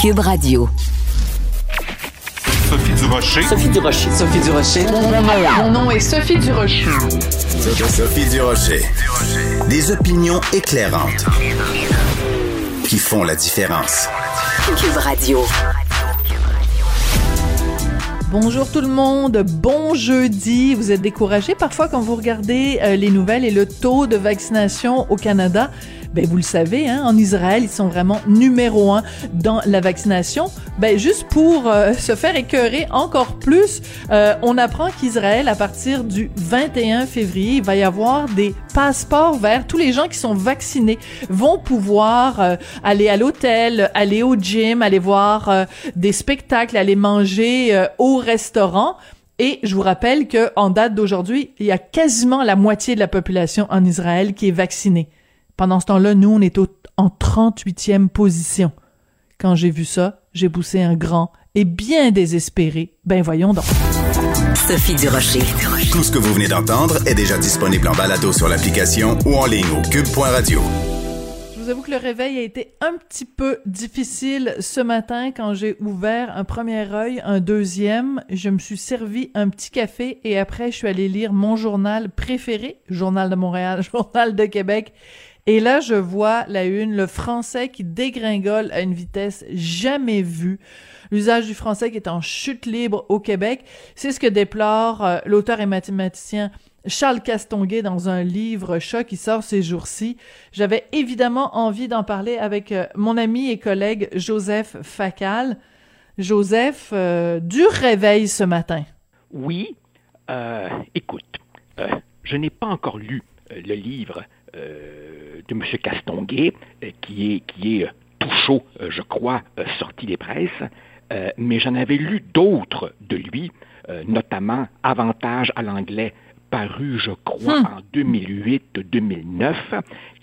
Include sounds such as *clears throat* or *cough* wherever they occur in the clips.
Cube Radio. Sophie Durocher. Sophie Durocher. Sophie Durocher. Mon nom est Sophie Durocher. Sophie Durocher. Des opinions éclairantes qui font la différence. Cube Radio. Bonjour tout le monde, bon jeudi. Vous êtes découragé parfois quand vous regardez euh, les nouvelles et le taux de vaccination au Canada. Ben vous le savez, hein, en Israël, ils sont vraiment numéro un dans la vaccination. Ben juste pour euh, *laughs* se faire écœurer encore plus, euh, on apprend qu'Israël, à partir du 21 février, il va y avoir des passeports verts. Tous les gens qui sont vaccinés vont pouvoir euh, aller à l'hôtel, aller au gym, aller voir des spectacles, aller manger au restaurant. Et je vous rappelle que en date d'aujourd'hui, il y a quasiment la moitié de la population en Israël qui est vaccinée. Pendant ce temps-là, nous, on est en 38e position. Quand j'ai vu ça, j'ai poussé un grand et bien désespéré. Ben voyons donc. Sophie Durocher. Tout ce que vous venez d'entendre est déjà disponible en balado sur l'application ou en ligne au cube.radio. Je vous avoue que le réveil a été un petit peu difficile ce matin quand j'ai ouvert un premier œil, un deuxième. Je me suis servi un petit café et après je suis allée lire mon journal préféré, Journal de Montréal, *laughs* Journal de Québec. Et là, je vois la une, le français qui dégringole à une vitesse jamais vue. L'usage du français qui est en chute libre au Québec. C'est ce que déplore euh, l'auteur et mathématicien Charles Castonguay dans un livre choc qui sort ces jours-ci. J'avais évidemment envie d'en parler avec euh, mon ami et collègue Joseph Facal. Joseph, euh, du réveil ce matin. Oui, écoute, je n'ai pas encore lu le livre de M. Castonguay, euh, qui est, qui est euh, tout chaud, je crois, sorti des presses, mais j'en avais lu d'autres de lui, notamment Avantage à l'anglais, paru, je crois, hmm. en 2008-2009,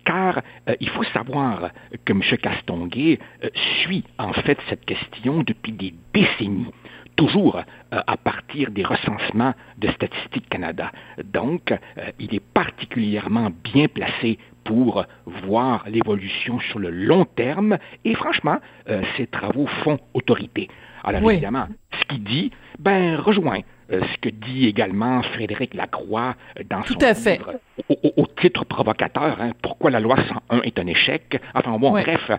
car il faut savoir que M. Castonguay suit en fait cette question depuis des décennies toujours à partir des recensements de Statistique Canada. Donc, il est particulièrement bien placé pour voir l'évolution sur le long terme et franchement, ses travaux font autorité. Alors évidemment, ce qu'il dit, ben, rejoint ce que dit également Frédéric Lacroix dans son livre Au, titre provocateur, hein, Pourquoi la loi 101 est un échec? Enfin bon, bref,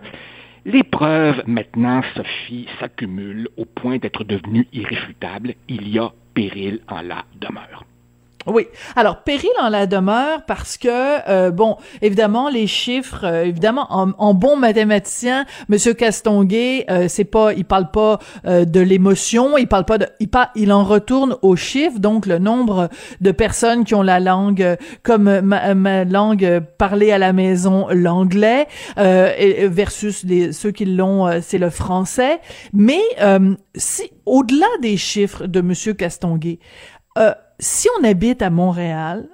les preuves, maintenant, Sophie, s'accumulent au point d'être devenues irréfutables. Il y a péril en la demeure. Oui. Alors, péril en la demeure parce que, euh, bon, évidemment, les chiffres, euh, évidemment, en, bon mathématicien, Monsieur Castonguay, euh, c'est pas, il parle pas de l'émotion, il parle pas de, il, il en retourne aux chiffres, donc le nombre de personnes qui ont la langue comme ma, langue parlée à la maison, l'anglais, versus les, ceux qui l'ont, c'est le français. Mais si, au-delà des chiffres de Monsieur Castonguay, si on habite à Montréal,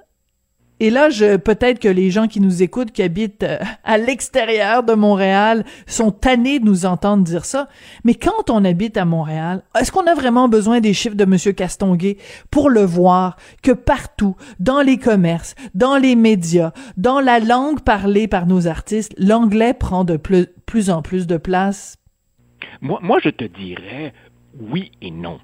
et là, peut-être que les gens qui nous écoutent, qui habitent euh, à l'extérieur de Montréal, sont tannés de nous entendre dire ça. Mais quand on habite à Montréal, est-ce qu'on a vraiment besoin des chiffres de Monsieur Castonguay pour le voir que partout, dans les commerces, dans les médias, dans la langue parlée par nos artistes, l'anglais prend de plus, plus en plus de place? Moi, moi, je te dirais oui et non.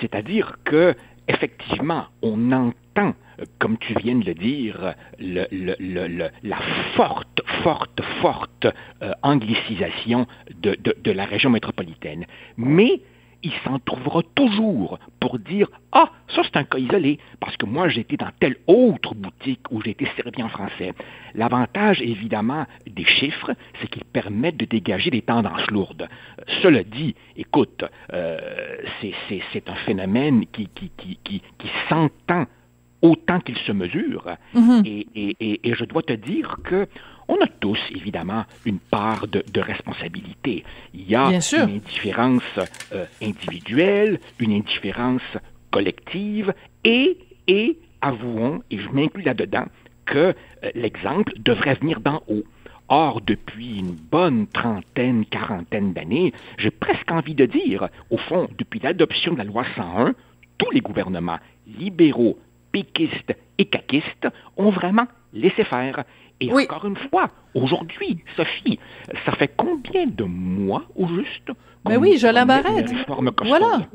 C'est-à-dire que effectivement, on entend, comme tu viens de le dire, la forte, forte, forte euh, anglicisation de, la région métropolitaine. Mais il s'en trouvera toujours pour dire Ah, ça c'est un cas isolé, parce que moi j'étais dans telle autre boutique où j'ai été servi en français. L'avantage évidemment des chiffres, c'est qu'ils permettent de dégager des tendances lourdes. Cela dit, écoute, euh, c'est un phénomène qui, qui, qui, qui, qui s'entend autant qu'il se mesure. Mm-hmm. et, et, et, je dois te dire que on a tous, évidemment, une part de, responsabilité. Il y a une indifférence euh, individuelle, une indifférence collective, et, et avouons, et je m'inclus là-dedans, que euh, l'exemple devrait venir d'en haut. Or, depuis une bonne trentaine, quarantaine d'années, j'ai presque envie de dire, au fond, depuis l'adoption de la loi 101, tous les gouvernements libéraux, péquistes et caquistes ont vraiment laissé faire Et Oui. encore une fois, aujourd'hui, Sophie, ça fait combien de mois au juste qu'on Ben oui, Jolin Barrette. Voilà. là?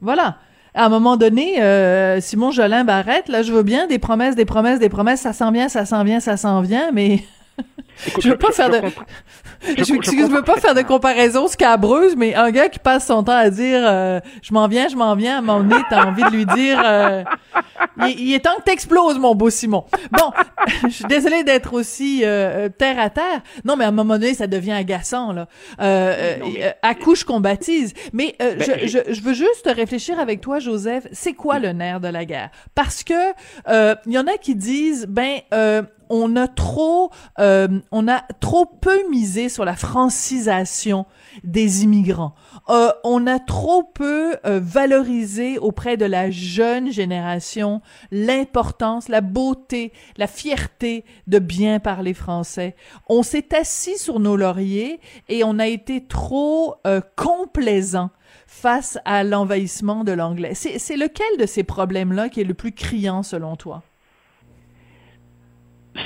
Voilà. À un moment donné, euh, Simon Jolin Barrette, là, je veux bien des promesses, des promesses, des promesses, ça s'en vient, ça s'en vient, ça s'en vient, mais *laughs* Écoute, Je veux pas faire de- comprends- *laughs* je, je je, veux pas faire de comparaison scabreuse, mais un gars qui passe son temps à dire euh, je m'en viens, je m'en viens, à un moment donné, t'as envie de lui dire euh, *laughs* il, il est temps que t'exploses, mon beau Simon. Bon, *laughs* je suis désolée d'être aussi euh, terre à terre. Non, mais à un moment donné, ça devient agaçant, là. Euh, Non, mais- euh, accouche qu'on baptise. Mais euh, Ben, je, je, je veux juste réfléchir avec toi, Joseph. C'est quoi le nerf de la guerre? Parce que euh, il y en a qui disent, ben, euh, on a trop, euh, on a trop peu misé sur la francisation des immigrants. Euh, on a trop peu euh, valorisé auprès de la jeune génération l'importance, la beauté, la fierté de bien parler français. On s'est assis sur nos lauriers et on a été trop euh, complaisant face à l'envahissement de l'anglais. C'est c'est lequel de ces problèmes-là qui est le plus criant selon toi?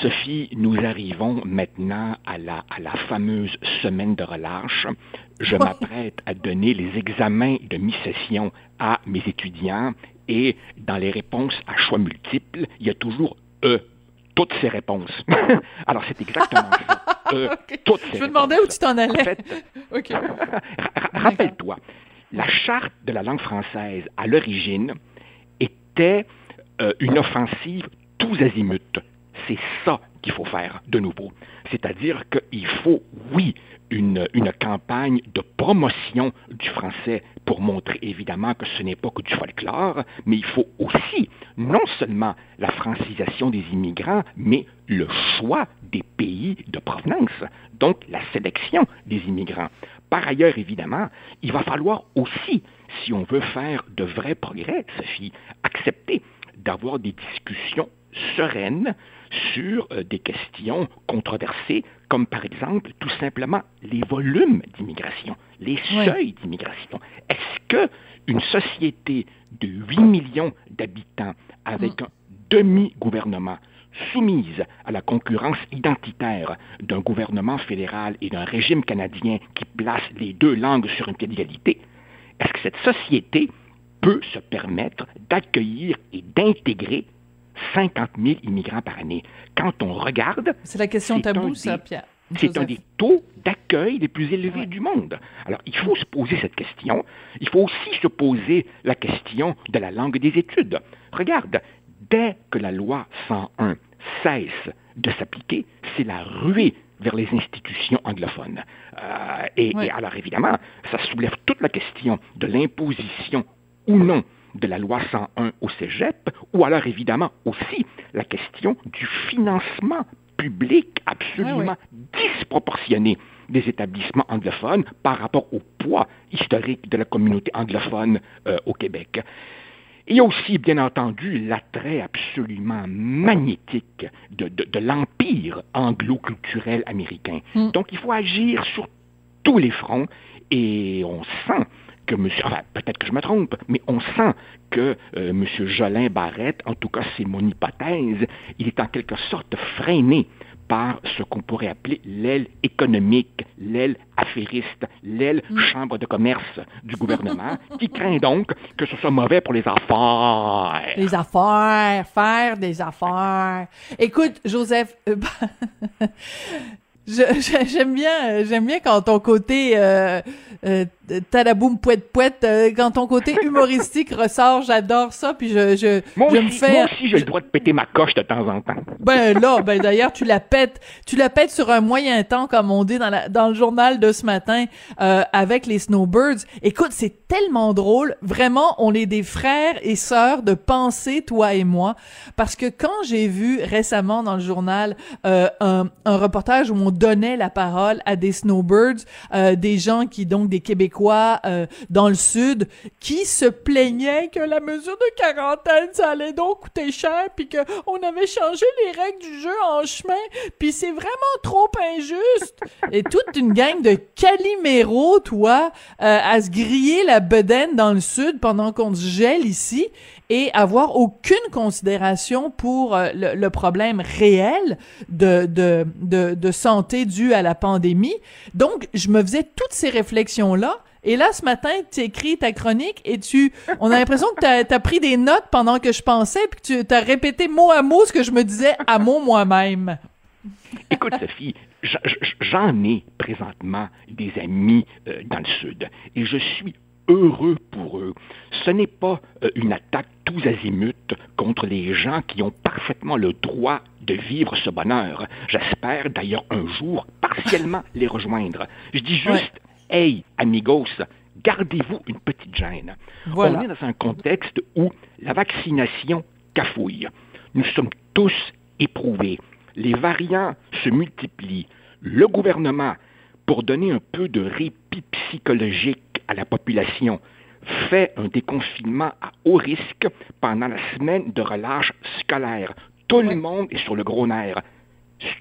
Sophie, nous arrivons maintenant à la, à la fameuse semaine de relâche. Je Oui. m'apprête à donner les examens de mi-session à mes étudiants et dans les réponses à choix multiples, il y a toujours E, toutes ces réponses. *laughs* Alors c'est exactement ça. *laughs* E, toutes ces Je me demandais où tu t'en allais. En fait, *laughs* Rappelle-toi, la charte de la langue française, à l'origine, était euh, une offensive tous azimuts. C'est ça qu'il faut faire de nouveau. C'est-à-dire qu'il faut, oui, une, une campagne de promotion du français pour montrer évidemment que ce n'est pas que du folklore, mais il faut aussi non seulement la francisation des immigrants, mais le choix des pays de provenance, donc la sélection des immigrants. Par ailleurs, évidemment, il va falloir aussi, si on veut faire de vrais progrès, Sophie, accepter d'avoir des discussions sereines sur euh, des questions controversées, comme par exemple tout simplement les volumes d'immigration, les seuils d'immigration. Est-ce que une société de 8 millions d'habitants avec un demi-gouvernement soumise à la concurrence identitaire d'un gouvernement fédéral et d'un régime canadien qui place les deux langues sur un pied d'égalité, est-ce que cette société peut se permettre d'accueillir et d'intégrer 50 000 immigrants par année? Quand on regarde, C'est la question tabou, un ça, des- Pierre. c'est un des taux d'accueil les plus élevés Ouais. du monde. Alors, il faut se poser cette question. Il faut aussi se poser la question de la langue des études. Regarde, dès que la loi 101 cesse de s'appliquer, c'est la ruée vers les institutions anglophones. Euh, et, Ouais. et alors, évidemment, ça soulève toute la question de l'imposition ou non de la loi 101 au cégep, ou alors évidemment aussi la question du financement public absolument disproportionné des établissements anglophones par rapport au poids historique de la communauté anglophone euh, au Québec. Il y a aussi, bien entendu, l'attrait absolument magnétique de, de- de l'empire anglo-culturel américain. Mm. Donc, il faut agir sur tous les fronts et on sent que monsieur, enfin, peut-être que je me trompe, mais on sent que euh, monsieur Jolin Barrette, en tout cas c'est mon hypothèse, il est en quelque sorte freiné par ce qu'on pourrait appeler l'aile économique, l'aile affairiste, l'aile chambre de commerce du gouvernement, qui craint donc que ce soit mauvais pour les affaires. Les affaires, faire des affaires. Écoute, Joseph, euh, *laughs* j'aime bien, j'aime bien quand ton côté euh, euh, tadaboum pouette pouette, euh, quand ton côté *laughs* humoristique ressort. J'adore ça, puis je, je, Moi je aussi, me fais. moi aussi, j'ai le droit de péter ma coche de temps en temps. Ben là, ben d'ailleurs, tu la pètes, tu la pètes sur un moyen temps, comme on dit dans, la, dans le journal de ce matin, euh, avec les Snowbirds. Écoute, c'est tellement drôle. Vraiment, on est des frères et sœurs de pensée, toi et moi, parce que quand j'ai vu récemment dans le journal euh, un, un reportage où on donnait la parole à des Snowbirds, euh, des gens qui donc des Québécois euh, dans le sud, qui se plaignaient que la mesure de quarantaine, ça allait donc coûter cher, puis que on avait changé les règles du jeu en chemin, puis c'est vraiment trop injuste. *laughs* Et toute une gang de caliméros, toi, euh, à se griller la bedaine dans le sud pendant qu'on se gèle ici. et avoir aucune considération pour euh, le, le, problème réel de, de, de, de santé dû à la pandémie. Donc, je me faisais toutes ces réflexions-là et là, ce matin, tu écris ta chronique et tu, on a l'impression que tu as, pris des notes pendant que je pensais, puis que tu as répété mot à mot ce que je me disais à mot moi-même. Écoute, Sophie, j'en ai présentement des amis euh, dans le Sud et je suis heureux pour eux. Ce n'est pas euh, une attaque tous azimuts contre les gens qui ont parfaitement le droit de vivre ce bonheur. J'espère d'ailleurs un jour partiellement les rejoindre. Je dis juste, Hey, amigos, gardez-vous une petite gêne. On est dans un contexte où la vaccination cafouille. Nous sommes tous éprouvés. Les variants se multiplient. Le gouvernement, pour donner un peu de répit psychologique à la population, fait un déconfinement à haut risque pendant la semaine de relâche scolaire. Tout le monde est sur le gros nerf.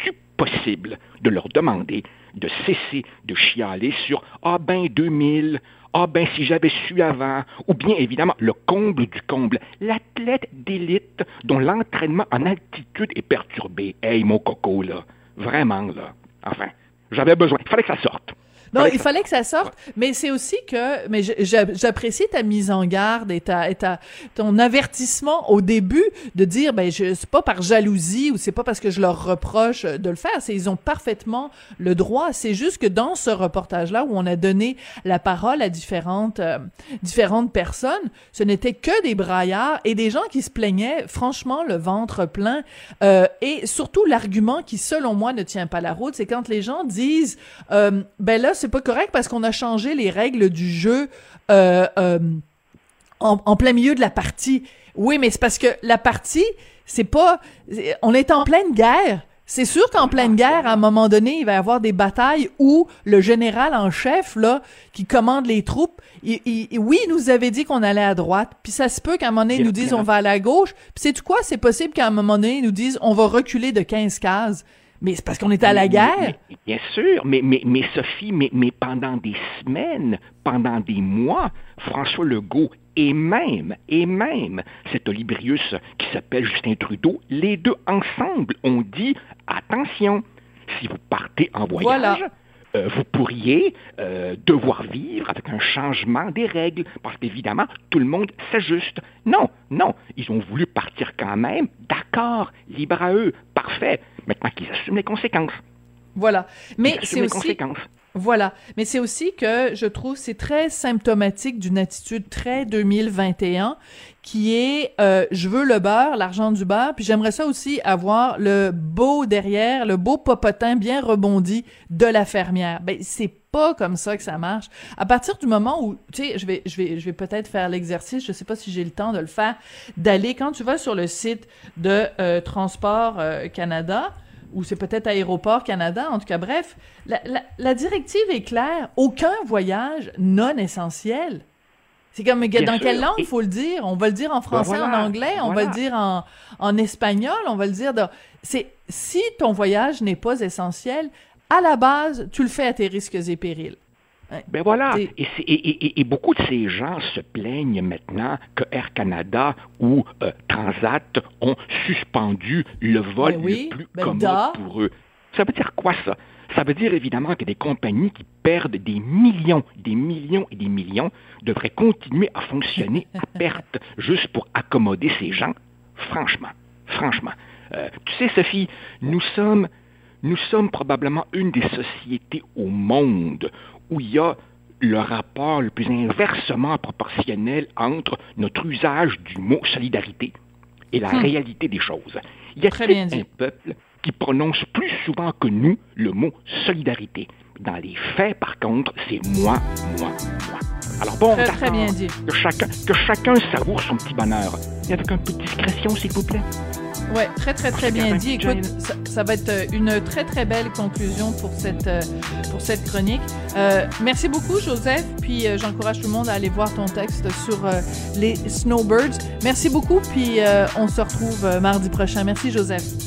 C'est possible de leur demander de cesser de chialer sur Ah ben 2000, ah ben si j'avais su avant, ou bien évidemment le comble du comble, l'athlète d'élite dont l'entraînement en altitude est perturbé. Hey mon coco là, vraiment là. Enfin, j'avais besoin, il fallait que ça sorte. Non, il fallait que ça sorte, mais c'est aussi que, mais j'apprécie ta mise en garde et, ta, et ta, ton avertissement au début de dire, ben, je, c'est pas par jalousie ou c'est pas parce que je leur reproche de le faire, c'est ils ont parfaitement le droit. C'est juste que dans ce reportage-là où on a donné la parole à différentes, euh, différentes personnes, ce n'était que des braillards et des gens qui se plaignaient, franchement, le ventre plein. Euh, et surtout, l'argument qui, selon moi, ne tient pas la route, c'est quand les gens disent, euh, ben là, c'est pas correct parce qu'on a changé les règles du jeu euh, euh, en, plein milieu de la partie. Oui, mais c'est parce que la partie, c'est pas... On est en pleine guerre. C'est sûr qu'en pleine guerre, à un moment donné, il va y avoir des batailles où le général en chef, là, qui commande les troupes, il, oui, il nous avait dit qu'on allait à droite, puis ça se peut qu'à un moment donné, ils nous disent on va à la gauche, puis c'est quoi? C'est possible qu'à un moment donné, ils nous disent on va reculer de 15 cases. Mais c'est parce qu'on était à la guerre. bien sûr, mais, mais, mais Sophie, mais, mais pendant des semaines, pendant des mois, François Legault et même, et même cet Olibrius qui s'appelle Justin Trudeau, les deux ensemble ont dit attention, si vous partez en voyage, euh, vous pourriez euh, devoir vivre avec un changement des règles, parce qu'évidemment, tout le monde s'ajuste. Non, non, ils ont voulu partir quand même, d'accord, libre à eux, parfait. Maintenant qu'ils assument les conséquences. Voilà. Mais c'est aussi. Voilà. Mais c'est aussi que je trouve c'est très symptomatique d'une attitude très 2021 qui est euh, je veux le beurre, l'argent du beurre, puis j'aimerais ça aussi avoir le beau derrière, le beau popotin bien rebondi de la fermière. Ben c'est pas comme ça que ça marche. À partir du moment où tu sais, je vais je vais je vais peut-être faire l'exercice, je sais pas si j'ai le temps de le faire, d'aller quand tu vas sur le site de euh, Transport euh, Canada, ou c'est peut-être Aéroport Canada, en tout cas, bref, la, directive est claire. Aucun voyage non essentiel. C'est comme, dans quelle langue il faut le dire? On va le dire en ben français, en anglais, on va le dire en, en espagnol, on va le dire C'est, si ton voyage n'est pas essentiel, à la base, tu le fais à tes risques et périls. Ben voilà. Et, beaucoup de ces gens se plaignent maintenant que Air Canada ou euh, Transat ont suspendu le vol ben le plus ben commode pour eux. Ça veut dire quoi ça? Ça veut dire évidemment que des compagnies qui perdent des millions, des millions et des millions devraient continuer à fonctionner à *laughs* perte juste pour accommoder ces gens. Franchement, franchement. Euh, tu sais, Sophie, nous sommes, nous sommes probablement une des sociétés au monde où il y a le rapport le plus inversement proportionnel entre notre usage du mot solidarité et la hmm. réalité des choses. Il y a Très un peuple qui prononce plus souvent que nous le mot solidarité. Dans les faits, par contre, c'est moi, moi, moi. Alors bon, très, bien dit. Que, chacun, que chacun savoure son petit bonheur. Et avec un peu de discrétion, s'il vous plaît. Ouais, très très très bien dit. Écoute, ça, va être euh, une très très belle conclusion pour cette euh, pour cette chronique. Euh, merci beaucoup Joseph, puis j'encourage tout le monde à aller voir ton texte sur les snowbirds. Merci beaucoup, puis on se retrouve mardi prochain. Merci Joseph.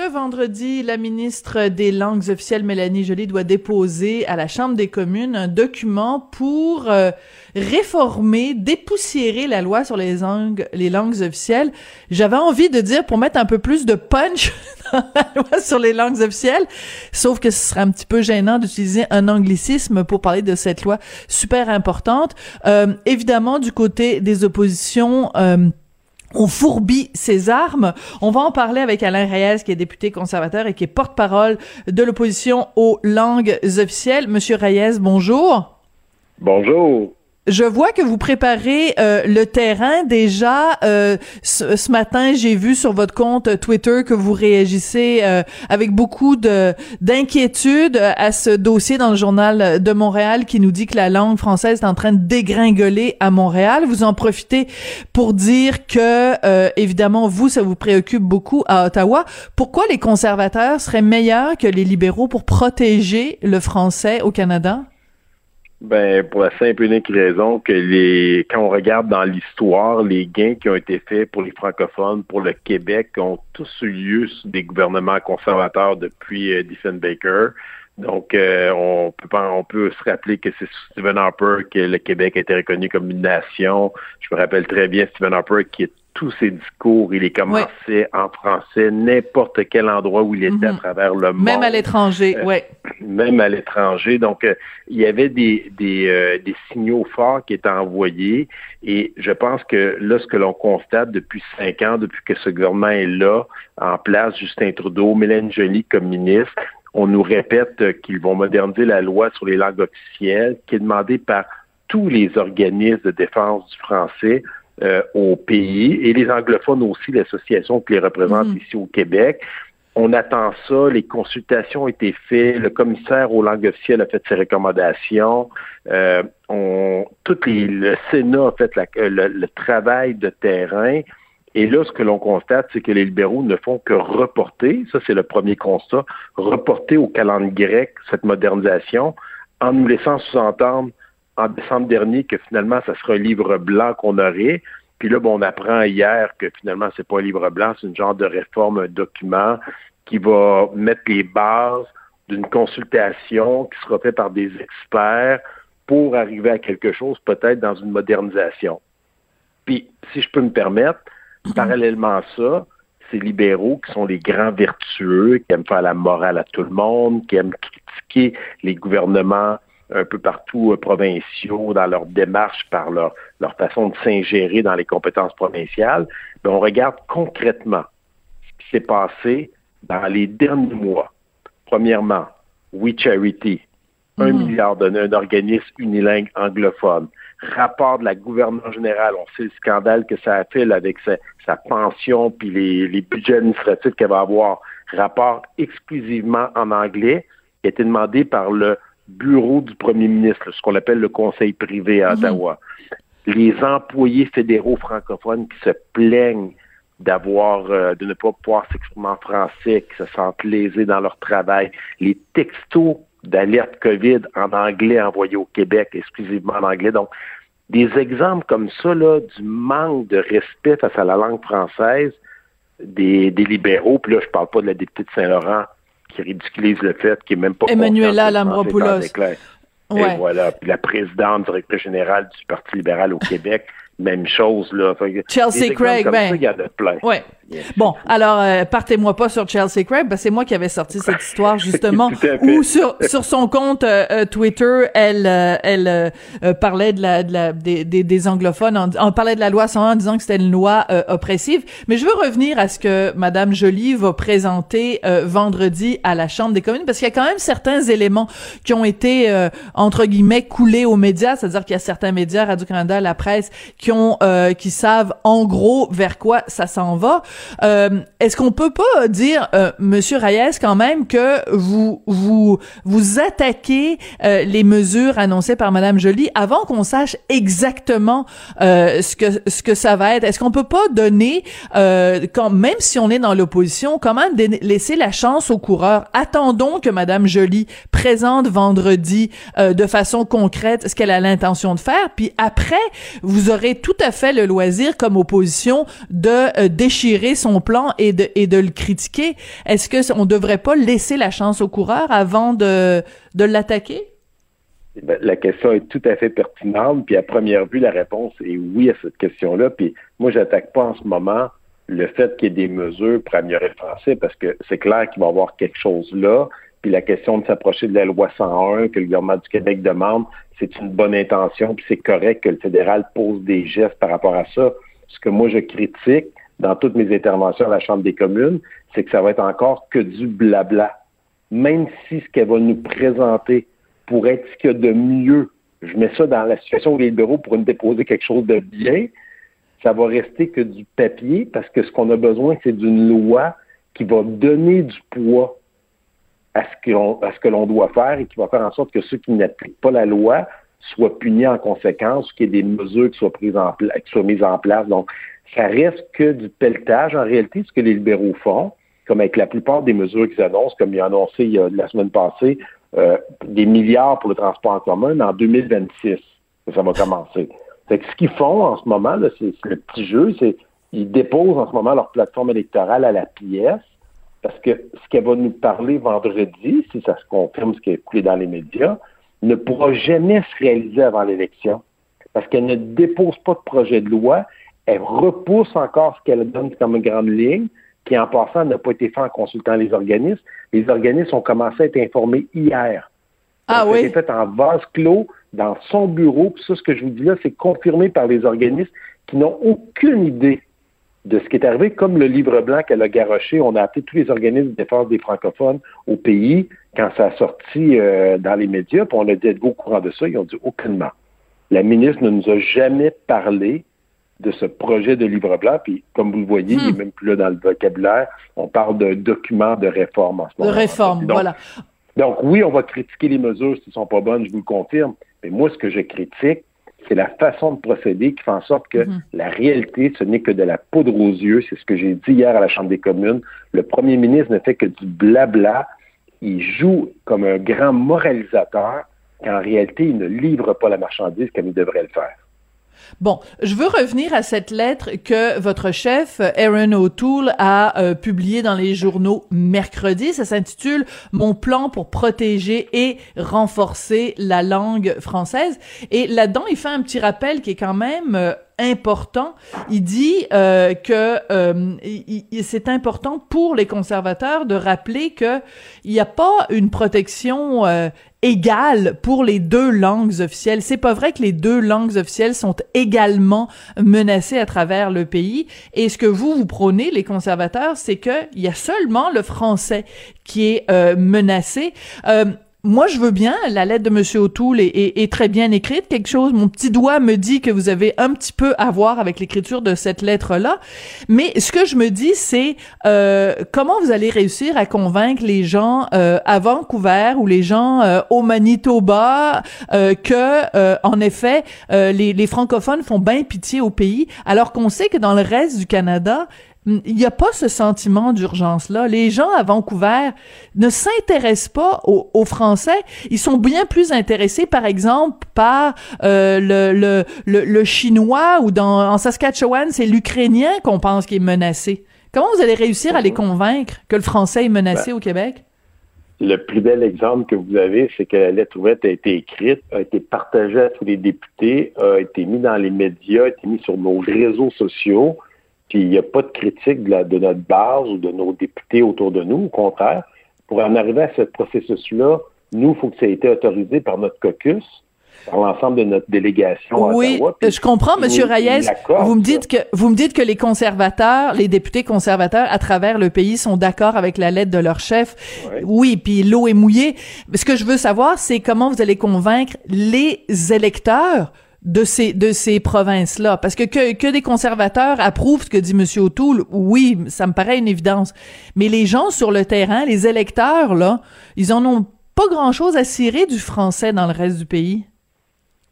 Ce vendredi, la ministre des Langues officielles, Mélanie Joly, doit déposer à la Chambre des communes un document pour euh, réformer, dépoussiérer la loi sur les langues, les langues officielles. J'avais envie de dire pour mettre un peu plus de punch *laughs* dans la loi sur les langues officielles, sauf que ce serait un petit peu gênant d'utiliser un anglicisme pour parler de cette loi super importante. Euh, évidemment, du côté des oppositions, euh, on fourbit ses armes. On va en parler avec Alain Reyes, qui est député conservateur et qui est porte-parole de l'opposition aux langues officielles. Monsieur Reyes, bonjour. Bonjour. Je vois que vous préparez euh, le terrain déjà. Euh, ce, matin, j'ai vu sur votre compte Twitter que vous réagissez euh, avec beaucoup de d'inquiétude à ce dossier dans le journal de Montréal qui nous dit que la langue française est en train de dégringoler à Montréal. Vous en profitez pour dire que évidemment vous ça vous préoccupe beaucoup à Ottawa. Pourquoi les conservateurs seraient meilleurs que les libéraux pour protéger le français au Canada? Ben, pour la simple et unique raison que les, quand on regarde dans l'histoire, les gains qui ont été faits pour les francophones, pour le Québec, ont tous eu lieu sous des gouvernements conservateurs depuis euh, Diefenbaker. Donc, euh, on peut on peut se rappeler que c'est Stephen Harper que le Québec a été reconnu comme une nation. Je me rappelle très bien Stephen Harper qui est tous ses discours, il les commençait en français, n'importe quel endroit où il était à mhm. travers le monde. Même à l'étranger, euh, oui. *clears throat* Même à l'étranger. Donc, euh, il y avait des, des, euh, des, signaux forts qui étaient envoyés. Et je pense que là, ce que l'on constate depuis cinq ans, depuis que ce gouvernement est là, en place, Justin Trudeau, Mélène Joly comme ministre, on nous répète qu'ils vont moderniser la loi sur les langues officielles, qui est demandée par tous les organismes de défense du français euh, au pays et les anglophones aussi, l'association qui les représente mm. ici au Québec. On attend ça, les consultations ont été faites, le commissaire aux langues officielles a fait ses recommandations, euh, on, tout le Sénat a fait le, travail de terrain. Et là, ce que l'on constate, c'est que les libéraux ne font que reporter, ça c'est le premier constat, reporter au calendrier grec cette modernisation en nous laissant sous-entendre en décembre dernier que finalement, ça sera un livre blanc qu'on aurait. Puis là, bon, on apprend hier que finalement, c'est pas un livre blanc, c'est une genre de réforme, un document qui va mettre les bases d'une consultation qui sera faite par des experts pour arriver à quelque chose, peut-être dans une modernisation. Puis, si je peux me permettre, parallèlement à ça, ces libéraux qui sont les grands vertueux, qui aiment faire la morale à tout le monde, qui aiment critiquer les gouvernements un peu partout euh, provinciaux dans leur démarche par leur, leur façon de s'ingérer dans les compétences provinciales, mais on regarde concrètement ce qui s'est passé dans les derniers mois. Premièrement, We Charity, un mhm. milliard d'un organisme unilingue anglophone. Rapport de la gouverneure générale, on sait le scandale que ça a fait avec sa, pension puis les, les budgets administratifs qu'elle va avoir. Rapport exclusivement en anglais, qui a été demandé par le bureau du premier ministre, ce qu'on appelle le conseil privé à mhm. Ottawa. Les employés fédéraux francophones qui se plaignent d'avoir euh, de ne pas pouvoir s'exprimer en français, qui se sentent lésés dans leur travail, les textos d'alerte COVID en anglais envoyés au Québec, exclusivement en anglais. Donc, des exemples comme ça, là, du manque de respect face à la langue française des, des libéraux, puis là, je parle pas de la députée de Saint-Laurent qui ridiculise le fait qu'il n'est même pas Emmanuela Lambropoulos. Et voilà. Puis la présidente, directrice générale du Parti libéral au Québec, même chose, là. Chelsea Craig, ben. il y en a plein. Ouais. Bon, alors euh, partez-moi pas sur Chelsea Craig, ben, c'est moi qui avais sorti cette histoire *laughs* justement où sur sur son compte euh, euh, Twitter, elle elle parlait de la, de la des, des, anglophones, en, parlait de la loi 101 en disant que c'était une loi oppressive. Mais je veux revenir à ce que Madame Joly va présenter vendredi à la Chambre des communes parce qu'il y a quand même certains éléments qui ont été entre guillemets coulés aux médias, c'est-à-dire qu'il y a certains médias, Radio Canada, la presse, qui ont qui savent en gros vers quoi ça s'en va. Euh, est-ce qu'on peut pas dire, euh, Monsieur Reyes, quand même, que vous vous vous attaquez euh, les mesures annoncées par Madame Joly avant qu'on sache exactement euh, ce que ce que ça va être? Est-ce qu'on peut pas donner, euh, quand même si on est dans l'opposition, quand même laisser la chance aux coureurs? Attendons que Madame Joly présente vendredi de façon concrète ce qu'elle a l'intention de faire, puis après vous aurez tout à fait le loisir comme opposition de déchirer son plan et de le critiquer. Est-ce que on devrait pas laisser la chance aux coureurs avant de de l'attaquer? Eh ben, la question est tout à fait pertinente. Puis à première vue, la réponse est oui à cette question-là. Puis moi, j'attaque pas en ce moment le fait qu'il y ait des mesures pour améliorer le français parce que c'est clair qu'il va y avoir quelque chose là. Puis la question de s'approcher de la loi 101 que le gouvernement du Québec demande, c'est une bonne intention. Puis c'est correct que le fédéral pose des gestes par rapport à ça. Ce que moi, je critique dans toutes mes interventions à la Chambre des communes, c'est que ça va être encore que du blabla même si ce qu'elle va nous présenter pourrait être ce qu'il y a de mieux, je mets ça dans la situation où les libéraux pourraient nous déposer quelque chose de bien, ça va rester que du papier parce que ce qu'on a besoin, c'est d'une loi qui va donner du poids à ce que l'on doit faire et qui va faire en sorte que ceux qui n'appliquent pas la loi soient punis en conséquence, qu'il y ait des mesures qui soient prises en qui soient mises en place. Donc, ça reste que du pelletage en réalité, ce que les libéraux font comme avec la plupart des mesures qu'ils annoncent, comme ils ont annoncé il y a, la semaine passée, euh, des milliards pour le transport en commun en 2026. Ça va commencer. ce qu'ils font en ce moment, c'est le petit jeu, c'est ils déposent en ce moment leur plateforme électorale à la pièce, parce que ce qu'elle va nous parler vendredi, si ça se confirme ce qui est écouté dans les médias, ne pourra jamais se réaliser avant l'élection. Parce qu'elle ne dépose pas de projet de loi, elle repousse encore ce qu'elle donne comme une grande ligne, qui en passant n'a pas été fait en consultant les organismes. Les organismes ont commencé à être informés hier. Ah oui? été fait en vase clos dans son bureau. Puis ça, ce que je vous dis là, c'est confirmé par les organismes qui n'ont aucune idée de ce qui est arrivé, comme le livre blanc qu'elle a garoché. On a appelé tous les organismes de défense des francophones au pays quand ça a sorti euh, dans les médias. Puis on a dit, êtes-vous au courant de ça? Ils ont dit aucunement. La ministre ne nous a jamais parlé de ce projet de livre blanc. Puis, comme vous le voyez, il n'est hmm. même plus là dans le vocabulaire. On parle d'un document de réforme en ce moment. De réforme, voilà. Donc, oui, on va critiquer les mesures s'ils ne sont pas bonnes, je vous le confirme. Mais moi, ce que je critique, c'est la façon de procéder qui fait en sorte que hmm. la réalité, ce n'est que de la poudre aux yeux. C'est ce que j'ai dit hier à la Chambre des communes. Le premier ministre ne fait que du blabla. Il joue comme un grand moralisateur qu'en réalité, il ne livre pas la marchandise comme il devrait le faire. Bon, je veux revenir à cette lettre que votre chef, Aaron O'Toole, a euh, publiée dans les journaux mercredi. Ça s'intitule Mon plan pour protéger et renforcer la langue française. Et là-dedans, il fait un petit rappel qui est quand même euh, important. Il dit euh, que c'est important pour les conservateurs de rappeler que il n'y a pas une protection égale pour les deux langues officielles. C'est pas vrai que les deux langues officielles sont également menacées à travers le pays. Et ce que vous vous prônez, les conservateurs, c'est que il y a seulement le français qui est euh, menacé. Euh, moi, je veux bien. La lettre de Monsieur O'Toole est, très bien écrite. Quelque chose, mon petit doigt me dit que vous avez un petit peu à voir avec l'écriture de cette lettre-là. Mais ce que je me dis, c'est euh, comment vous allez réussir à convaincre les gens euh, à Vancouver ou les gens euh, au Manitoba que, en effet, les, les francophones font bien pitié au pays, alors qu'on sait que dans le reste du Canada, il n'y a pas ce sentiment d'urgence-là. Les gens à Vancouver ne s'intéressent pas aux, Français. Ils sont bien plus intéressés, par exemple, par euh, le, le, le, chinois ou dans en Saskatchewan, c'est l'ukrainien qu'on pense qui est menacé. Comment vous allez réussir à les convaincre que le français est menacé ben, au Québec? Le plus bel exemple que vous avez, c'est que la lettre ouverte a été écrite, a été partagée à tous les députés, a été mise dans les médias, a été mise sur nos réseaux sociaux. Puis il n'y a pas de critique de, de, notre base ou de nos députés autour de nous. Au contraire, pour en arriver à ce processus-là, nous, il faut que ça ait été autorisé par notre caucus, par l'ensemble de notre délégation à oui, je comprends, Monsieur Reyes. Vous me dites que vous me dites que les conservateurs, les députés conservateurs à travers le pays sont d'accord avec la lettre de leur chef. Oui, puis l'eau est mouillée. Ce que je veux savoir, c'est comment vous allez convaincre les électeurs de ces de ces provinces-là. Parce que, que des conservateurs approuvent ce que dit monsieur O'Toole oui ça me paraît une évidence. Mais les gens sur le terrain les électeurs là ils en ont pas grand-chose à cirer du français dans le reste du pays.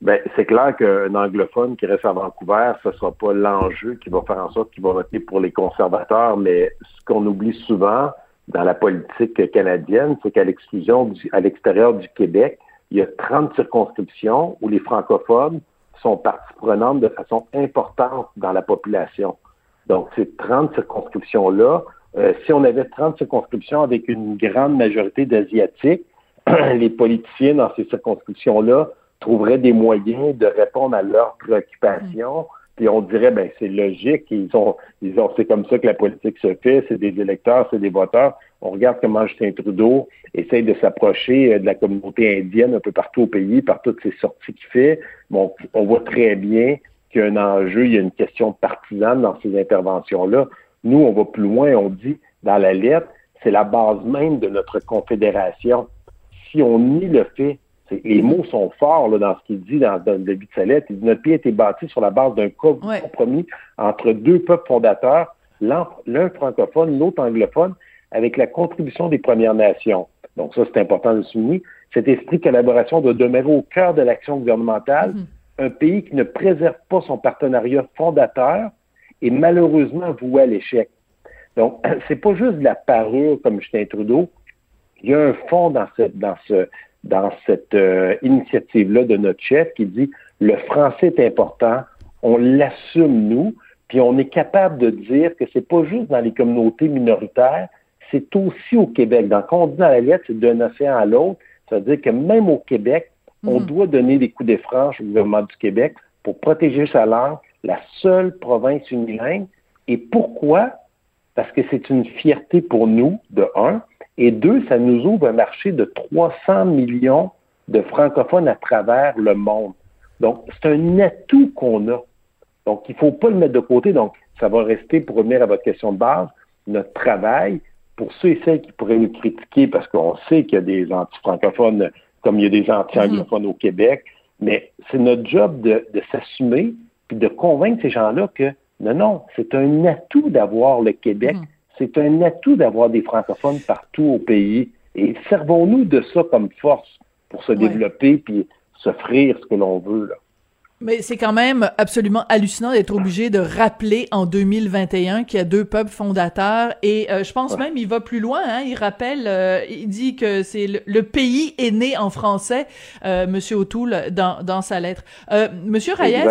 Ben, c'est clair qu'un anglophone qui reste à Vancouver, ce sera pas l'enjeu qui va faire en sorte qu'il va voter pour les conservateurs, mais ce qu'on oublie souvent dans la politique canadienne, c'est qu'à l'exclusion à l'extérieur du Québec, il y a 30 circonscriptions où les francophones sont partie prenante de façon importante dans la population. Donc, ces 30 circonscriptions-là, euh, si on avait 30 circonscriptions avec une grande majorité d'Asiatiques, *clears throat* les politiciens dans ces circonscriptions-là trouveraient des moyens de répondre à leurs préoccupations. Puis on dirait, ben c'est logique, ils ont, ils ont, c'est comme ça que la politique se fait, c'est des électeurs, c'est des voteurs. On regarde comment Justin Trudeau essaye de s'approcher euh, de la communauté indienne un peu partout au pays par toutes ces sorties qu'il fait. Bon, on voit très bien qu'il y a un enjeu, il y a une question partisane dans ces interventions-là. Nous, on va plus loin, on dit dans la lettre, c'est la base même de notre confédération. Si on nie le fait les mots sont forts là, dans ce qu'il dit dans, le début de sa lettre. Il dit Notre pays a été bâti sur la base d'un compromis entre deux peuples fondateurs, l'un francophone, l'autre anglophone, avec la contribution des Premières Nations. Donc ça, c'est important de le souligner. Cet esprit de collaboration doit demeurer au cœur de l'action gouvernementale. Mm-hmm. Un pays qui ne préserve pas son partenariat fondateur est malheureusement voué à l'échec. Donc, *clears throat* c'est pas juste de la parure comme Justin Trudeau. Il y a un fond dans, ce, dans, ce, dans cette euh, initiative-là de notre chef qui dit le français est important, on l'assume nous, puis on est capable de dire que c'est pas juste dans les communautés minoritaires, c'est aussi au Québec. Donc, quand on dit dans la lettre, c'est d'un océan à l'autre, ça veut dire que même au Québec, on mhm. doit donner des coups de franche au gouvernement du Québec pour protéger sa langue, la seule province unilingue. Et pourquoi? Parce que c'est une fierté pour nous, de un, et deux, ça nous ouvre un marché de 300 millions de francophones à travers le monde. Donc, c'est un atout qu'on a. Donc, il ne faut pas le mettre de côté. Donc, ça va rester, pour revenir à votre question de base, notre travail. Pour ceux et celles qui pourraient nous critiquer, parce qu'on sait qu'il y a des anti-francophones comme il y a des anti-anglophones au Québec, mais c'est notre job de, s'assumer puis de convaincre ces gens-là que non, non, c'est un atout d'avoir le Québec. Mm c'est un atout d'avoir des francophones partout au pays. Et servons-nous de ça comme force pour se développer puis s'offrir ce que l'on veut. Là. Mais c'est quand même absolument hallucinant d'être obligé de rappeler en 2021 qu'il y a deux peuples fondateurs et euh, je pense même il va plus loin. Hein, il rappelle, euh, il dit que c'est le, pays est né en français, euh, Monsieur O'Toole dans, dans sa lettre. Euh, Monsieur Reyes,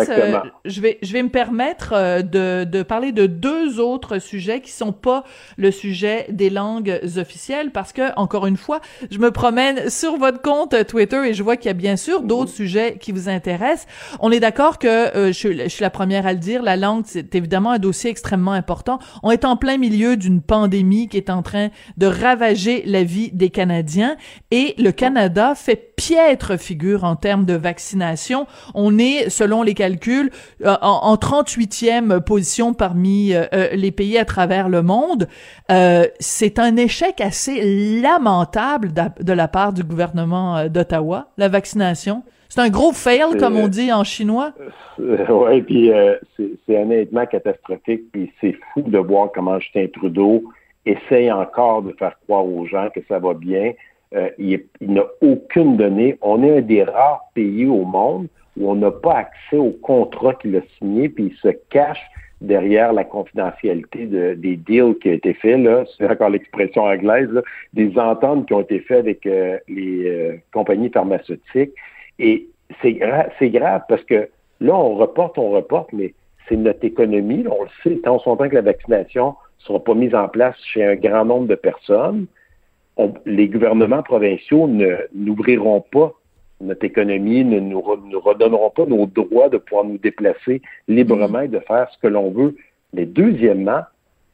je vais je vais me permettre de, de parler de deux autres sujets qui sont pas le sujet des langues officielles parce que encore une fois, je me promène sur votre compte Twitter et je vois qu'il y a bien sûr d'autres sujets qui vous intéressent. On est d'accord que euh, je, suis la première à le dire, la langue c'est évidemment un dossier extrêmement important. On est en plein milieu d'une pandémie qui est en train de ravager la vie des Canadiens et le Canada fait piètre figure en termes de vaccination. On est, selon les calculs, euh, en, 38e position parmi euh, les pays à travers le monde. c'est un échec assez lamentable de la part du gouvernement d'Ottawa, la vaccination. C'est un gros fail, comme on dit en chinois. Euh, oui, puis euh, c'est honnêtement catastrophique. Puis c'est fou de voir comment Justin Trudeau essaye encore de faire croire aux gens que ça va bien. Euh, il, n'a aucune donnée. On est un des rares pays au monde où on n'a pas accès au contrat qu'il a signé, puis il se cache derrière la confidentialité des deals qui ont été faits, là, c'est encore l'expression anglaise, des ententes qui ont été faites avec les compagnies pharmaceutiques. Et c'est grave, parce que là, on reporte, on reporte, mais c'est notre économie, on le sait, tant on que la vaccination ne sera pas mise en place chez un grand nombre de personnes, les gouvernements provinciaux n'ouvriront pas notre économie, ne nous, redonneront pas nos droits de pouvoir nous déplacer librement et de faire ce que l'on veut. Mais deuxièmement,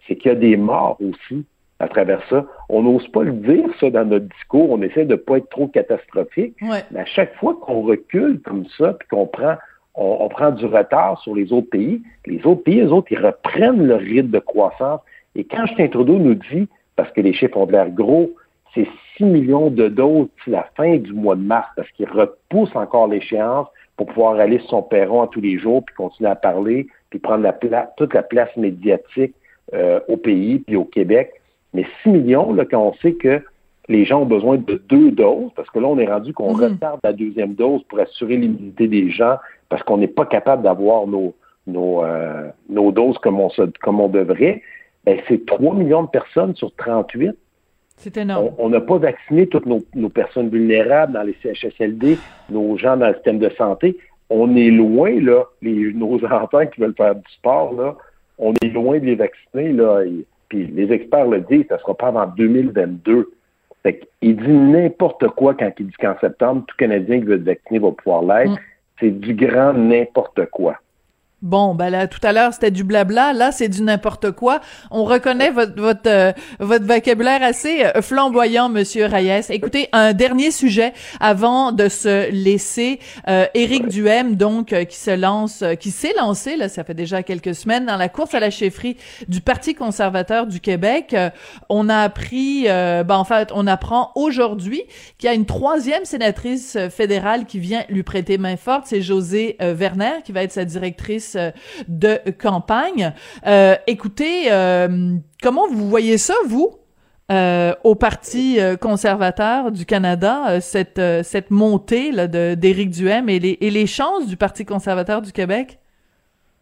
c'est qu'il y a des morts aussi à travers ça. On n'ose pas le dire, ça, dans notre discours. On essaie de ne pas être trop catastrophique. Mais à chaque fois qu'on recule comme ça, puis qu'on prend, on, prend du retard sur les autres pays, les autres pays, les autres, ils reprennent leur rythme de croissance. Et quand Justin Trudeau nous dit, parce que les chiffres ont l'air gros, c'est 6 millions de doses d'ici la fin du mois de mars, parce qu'il repousse encore l'échéance pour pouvoir aller sur son perron à tous les jours, puis continuer à parler, puis prendre la toute la place médiatique euh, au pays, puis au Québec. Mais 6 millions, là, quand on sait que les gens ont besoin de deux doses, parce que là, on est rendu qu'on mm-hmm. retarde la deuxième dose pour assurer l'immunité des gens, parce qu'on n'est pas capable d'avoir nos, nos, euh, nos doses comme on, se, comme on devrait, ben, c'est 3 millions de personnes sur 38. C'est énorme. On n'a pas vacciné toutes nos, nos, personnes vulnérables dans les CHSLD, nos gens dans le système de santé. On est loin, là, les, nos *laughs* enfants qui veulent faire du sport, là, on est loin de les vacciner, là. Puis les experts le disent, ça ne sera pas avant 2022. Fait il dit n'importe quoi quand il dit qu'en septembre, tout Canadien qui veut être vacciné va pouvoir l'être. Mm. C'est du grand n'importe quoi. Bon, ben là, tout à l'heure, c'était du blabla. Là, c'est du n'importe quoi. On reconnaît votre votre euh, votre vocabulaire assez euh, flamboyant, Monsieur Reyes. Écoutez, un dernier sujet avant de se laisser. Euh, Éric Duhem, donc, euh, qui se lance, qui s'est lancé, là, ça fait déjà quelques semaines, dans la course à la chefferie du Parti conservateur du Québec. on a appris, ben, en fait, on apprend aujourd'hui qu'il y a une troisième sénatrice fédérale qui vient lui prêter main forte. C'est José Werner, qui va être sa directrice euh, de campagne. Euh, écoutez, euh, comment vous voyez ça, vous? au Parti conservateur du Canada, cette, montée d'Éric Duhem et les, chances du Parti conservateur du Québec?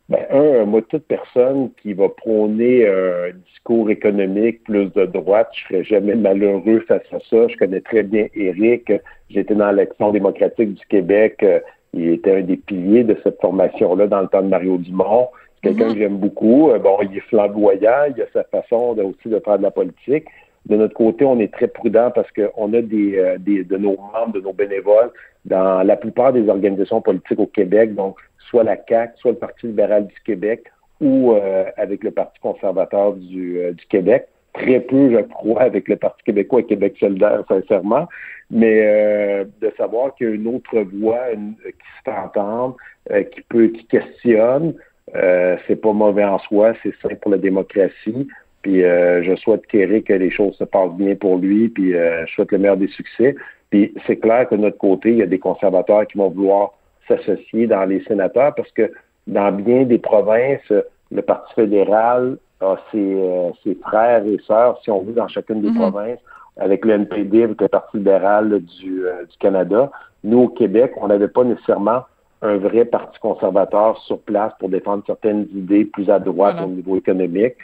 Ben, un, moi, toute personne qui va prôner un discours économique plus de droite, je serais jamais malheureux face à ça. Je connais très bien Éric. J'étais dans l'Action démocratique du Québec il était un des piliers de cette formation-là dans le temps de Mario Dumont. C'est quelqu'un mhm. que j'aime beaucoup. Euh, bon, il est flamboyant, il a sa façon de, aussi de faire de la politique. De notre côté, on est très prudent parce qu'on a des, euh, des, de nos membres, de nos bénévoles dans la plupart des organisations politiques au Québec, donc soit la CAC, soit le Parti libéral du Québec ou euh, avec le Parti conservateur du, du Québec. Très peu, je crois, avec le Parti québécois et Québec solidaire, sincèrement mais euh, de savoir qu'il y a une autre voix qui se fait entendre, euh, qui peut, qui questionne, euh, c'est pas mauvais en soi, c'est sain pour la démocratie. Puis euh, je souhaite Kerry que les choses se passent bien pour lui, puis je souhaite le meilleur des succès. Puis c'est clair que de notre côté, il y a des conservateurs qui vont vouloir s'associer dans les sénateurs parce que dans bien des provinces, le Parti fédéral a ses, ses frères et sœurs, si on veut, dans chacune des mm-hmm. provinces avec le NPD, avec le Parti libéral du, euh, du Canada. Nous, au Québec, on n'avait pas nécessairement un vrai parti conservateur sur place pour défendre certaines idées plus à droite au niveau économique.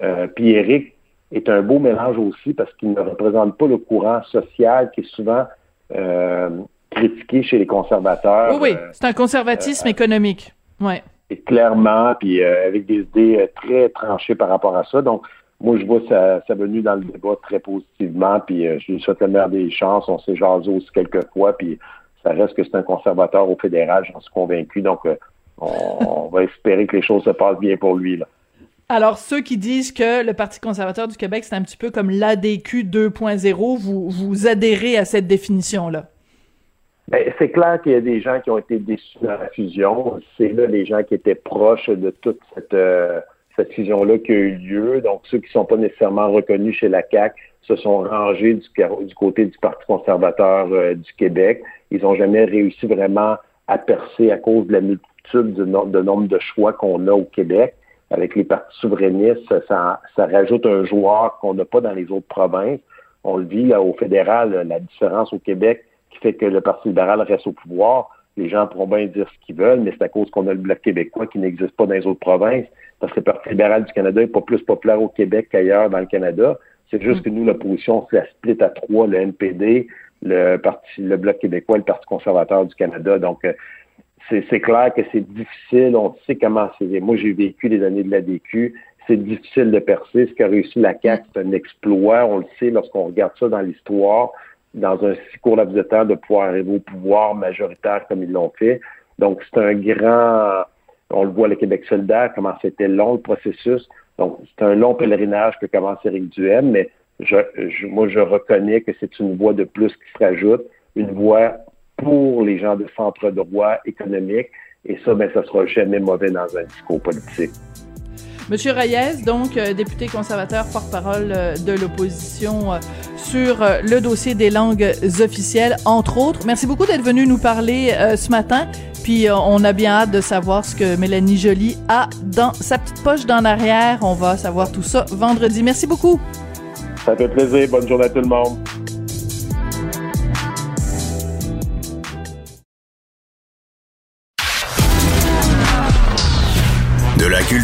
Euh, puis Eric est un beau mélange aussi parce qu'il ne représente pas le courant social qui est souvent euh, critiqué chez les conservateurs. Oui, oui, c'est un conservatisme économique. Ouais. Et clairement, puis avec des idées très tranchées par rapport à ça. Donc, moi, je vois sa, sa, venue dans le débat très positivement, puis euh, je lui souhaite le meilleur des chances. On s'est jasé aussi quelques fois, puis ça reste que c'est un conservateur au fédéral, j'en suis convaincu. Donc, euh, on, va espérer que les choses se passent bien pour lui. Là. Alors, ceux qui disent que le Parti conservateur du Québec, c'est un petit peu comme l'ADQ 2.0, vous, vous adhérez à cette définition-là? Ben, c'est clair qu'il y a des gens qui ont été déçus dans la fusion. C'est là les gens qui étaient proches de toute cette... Euh, cette fusion-là qui a eu lieu. Donc, ceux qui ne sont pas nécessairement reconnus chez la CAC se sont rangés du, côté du Parti conservateur euh, du Québec. Ils n'ont jamais réussi vraiment à percer à cause de la multitude de, nombre de choix qu'on a au Québec. Avec les partis souverainistes, ça, ça rajoute un joueur qu'on n'a pas dans les autres provinces. On le vit là, au fédéral, la différence au Québec qui fait que le Parti libéral reste au pouvoir. Les gens pourront bien dire ce qu'ils veulent, mais c'est à cause qu'on a le Bloc québécois qui n'existe pas dans les autres provinces parce que le Parti libéral du Canada n'est pas plus populaire au Québec qu'ailleurs dans le Canada. C'est juste que nous, l'opposition, la split à trois, le NPD, le Parti, le Bloc québécois le Parti conservateur du Canada. Donc, euh, c'est clair que c'est difficile. On sait comment c'est. Moi, j'ai vécu les années de la DQ. C'est difficile de percer. Ce qu'a réussi la CAQ, c'est un exploit. On le sait lorsqu'on regarde ça dans l'histoire, dans un si court laps de temps, de pouvoir arriver au pouvoir majoritaire comme ils l'ont fait. Donc, c'est un grand on le voit, le Québec solidaire, comment c'était long le processus. Donc, c'est un long pèlerinage que commence Éric Duhem, mais je, moi, je reconnais que c'est une voie de plus qui se rajoute, une voie pour les gens de centre droit économique. Et ça, ben, ça sera jamais mauvais dans un discours politique. Monsieur Reyes, donc euh, député conservateur, porte-parole euh, de l'opposition euh, sur le dossier des langues officielles, entre autres. Merci beaucoup d'être venu nous parler ce matin. puis on a bien hâte de savoir ce que Mélanie Joly a dans sa petite poche d'en arrière. On va savoir tout ça vendredi. Merci beaucoup. Ça fait plaisir. Bonne journée à tout le monde.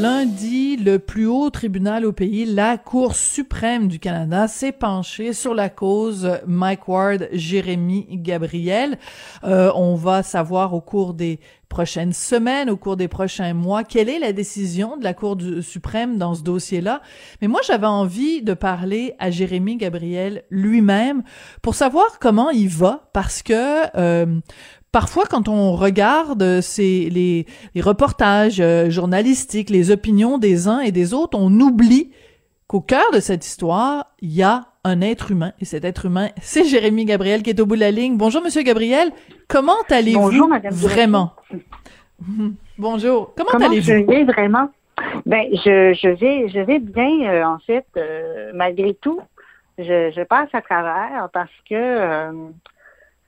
Lundi, le plus haut tribunal au pays, la Cour suprême du Canada, s'est penché sur la cause Mike Ward, Jérémy Gabriel. Euh, on va savoir au cours des prochaines semaines, au cours des prochains mois, quelle est la décision de la Cour suprême dans ce dossier-là. Mais moi, j'avais envie de parler à Jérémy Gabriel lui-même pour savoir comment il va, parce que euh, parfois, quand on regarde ces, les, les reportages euh, journalistiques, les opinions des uns et des autres, on oublie qu'au cœur de cette histoire, il y a un être humain. Et cet être humain, c'est Jérémy Gabriel qui est au bout de la ligne. Bonjour, Monsieur Gabriel. Comment allez-vous? Vraiment? *laughs* Bonjour. Comment, allez-vous? Je vais vraiment? Ben, je, je vais, je vais bien, euh, en fait, euh, malgré tout. Je, je passe à travers parce que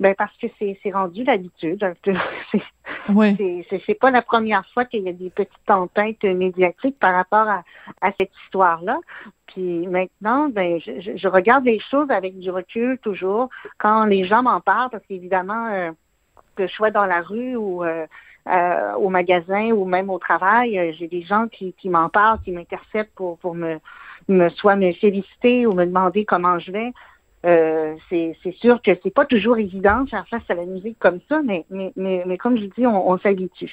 ben parce que c'est rendu l'habitude. *laughs* oui. C'est pas la première fois qu'il y a des petites tempêtes médiatiques par rapport à, à cette histoire-là. Puis maintenant, ben je, je, regarde les choses avec du recul toujours quand les gens m'en parlent, parce qu'évidemment, euh, que je sois dans la rue ou euh, euh, au magasin ou même au travail, j'ai des gens qui, qui m'en parlent, qui m'interceptent pour, pour me, me soit me féliciter ou me demander comment je vais. Euh, c'est sûr que c'est pas toujours évident de faire face à la musique comme ça, mais, mais, mais, comme je dis, on, s'habitue.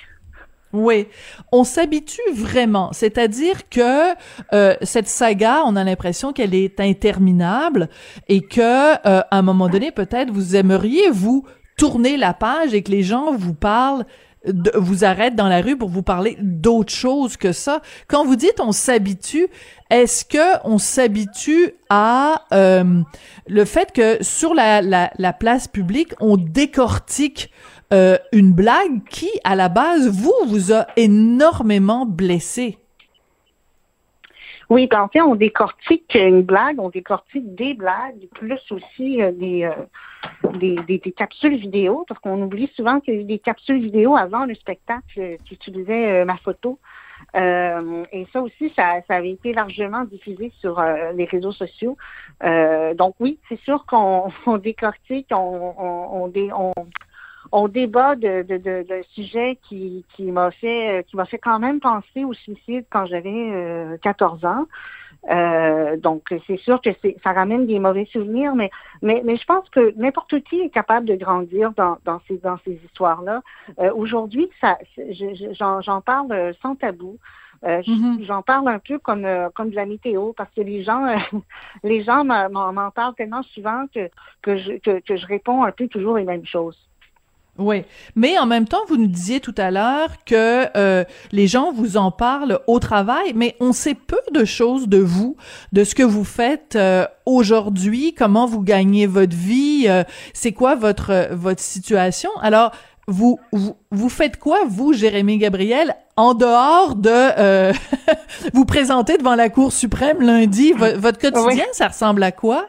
Oui, on s'habitue vraiment. C'est-à-dire que euh, cette saga, on a l'impression qu'elle est interminable et que euh, à un moment donné, peut-être vous aimeriez vous tourner la page et que les gens vous parlent vous arrête dans la rue pour vous parler d'autre chose que ça. Quand vous dites on s'habitue, est-ce que on s'habitue à euh, le fait que sur la, la, la, place publique, on décortique euh, une blague qui, à la base, vous, vous a énormément blessé? Oui, ben, en fait, on décortique une blague, on décortique des blagues, plus aussi euh, des, euh, des, des, des, capsules vidéo, parce qu'on oublie souvent qu'il y a des capsules vidéo avant le spectacle qui utilisaient euh, ma photo. et ça aussi, ça, ça, avait été largement diffusé sur les réseaux sociaux. donc oui, c'est sûr qu'on *laughs* on décortique, on, on, on, on débat de, de, de, de sujet qui, qui m'a fait qui m'a fait quand même penser au suicide quand j'avais 14 euh, ans. Euh, donc c'est sûr que c'est ça ramène des mauvais souvenirs, mais mais, mais je pense que n'importe qui est capable de grandir dans, dans ces dans ces histoires là. Euh, aujourd'hui, ça j'en parle sans tabou. Mm-hmm. J'en parle un peu comme comme de la météo parce que les gens *laughs* les gens m'en parlent tellement souvent que que je que, que je réponds un peu toujours les mêmes choses. Oui, mais en même temps, vous nous disiez tout à l'heure que euh, les gens vous en parlent au travail, mais on sait peu de choses de vous, de ce que vous faites euh, aujourd'hui, comment vous gagnez votre vie, euh, c'est quoi votre votre situation. Alors, vous, vous, vous faites quoi, vous, Jérémy Gabriel, en dehors de *laughs* vous présenter devant la Cour suprême lundi? votre quotidien, ça ressemble à quoi?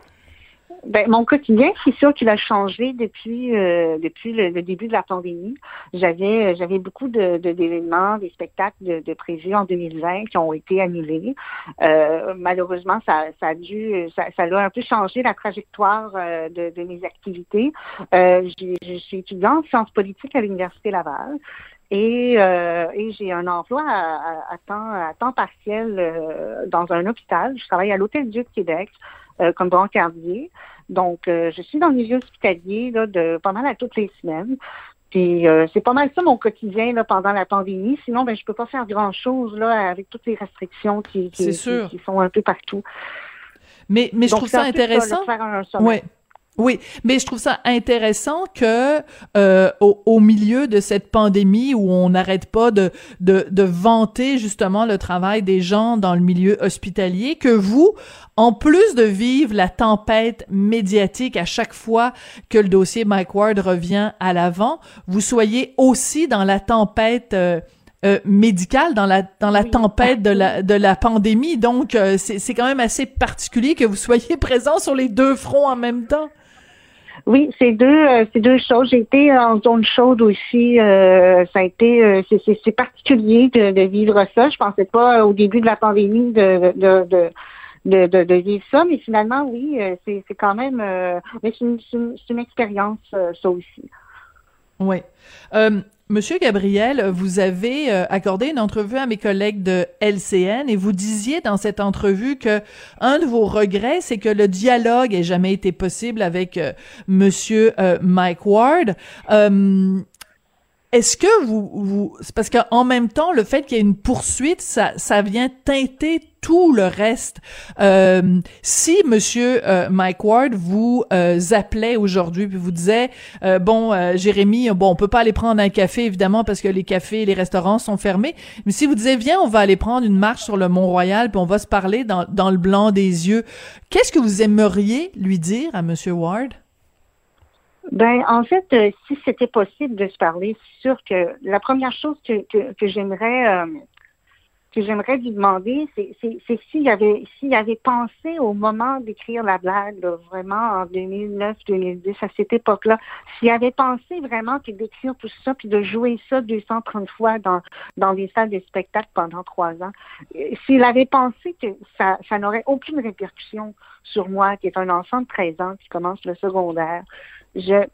Ben, mon quotidien, c'est sûr qu'il a changé depuis euh, depuis le, début de la pandémie. J'avais j'avais beaucoup d'événements, des spectacles de, de, prévus en 2020 qui ont été annulés. Euh, malheureusement, ça, ça a dû ça, ça un peu changé la trajectoire euh, de, de, mes activités. Euh, je suis étudiante en sciences politiques à l'université Laval. Et, euh, et j'ai un emploi à, à, temps, à temps partiel dans un hôpital. Je travaille à l'Hôtel Dieu de Québec. Euh, comme brancardier. Donc, euh, je suis dans le milieu hospitalier là, de pas mal à toutes les semaines. Puis euh, c'est pas mal ça mon quotidien là, pendant la pandémie. Sinon, ben je peux pas faire grand chose là avec toutes les restrictions qui, qui, qui, sont un peu partout. Mais mais je trouve ça intéressant. ouais. Oui, mais je trouve ça intéressant que euh, au, au, milieu de cette pandémie où on n'arrête pas de, de, de vanter justement le travail des gens dans le milieu hospitalier, que vous, en plus de vivre la tempête médiatique à chaque fois que le dossier Mike Ward revient à l'avant, vous soyez aussi dans la tempête euh, euh, médical dans la dans la tempête de la de la pandémie. Donc euh, c'est c'est quand même assez particulier que vous soyez *laughs* présent sur les deux fronts en même temps. Oui, c'est deux, euh, deux choses. J'ai été en zone chaude aussi. Euh, ça a été, euh, c'est, particulier de, vivre ça. Je pensais pas au début de la pandémie de, de, de vivre ça, mais finalement, oui, c'est, quand même, mais c'est une, une, expérience, ça aussi. Oui. Monsieur Gabriel, vous avez euh, accordé une entrevue à mes collègues de LCN et vous disiez dans cette entrevue que un de vos regrets, c'est que le dialogue ait jamais été possible avec euh, Monsieur euh, Mike Ward. Est-ce que vous, vous c'est parce qu'en même temps, le fait qu'il y ait une poursuite, ça, ça vient teinter tout le reste. Euh, si Monsieur euh, Mike Ward vous euh, appelait aujourd'hui puis vous disait euh, bon Jérémy, bon on peut pas aller prendre un café évidemment parce que les cafés et les restaurants sont fermés, mais si vous disiez viens on va aller prendre une marche sur le Mont Royal puis on va se parler dans, dans le blanc des yeux, qu'est-ce que vous aimeriez lui dire à Monsieur Ward? Ben, en fait, euh, si c'était possible de se parler, c'est sûr que la première chose que, que, j'aimerais euh, que j'aimerais lui demander, c'est, s'il avait s'il avait pensé au moment d'écrire la blague, vraiment en 2009-2010, à cette époque-là, s'il avait pensé vraiment que d'écrire tout ça, puis de jouer ça 230 fois dans, dans des salles de spectacle pendant trois ans, euh, s'il avait pensé que ça, ça n'aurait aucune répercussion sur moi, qui est un enfant de 13 ans qui commence le secondaire, je,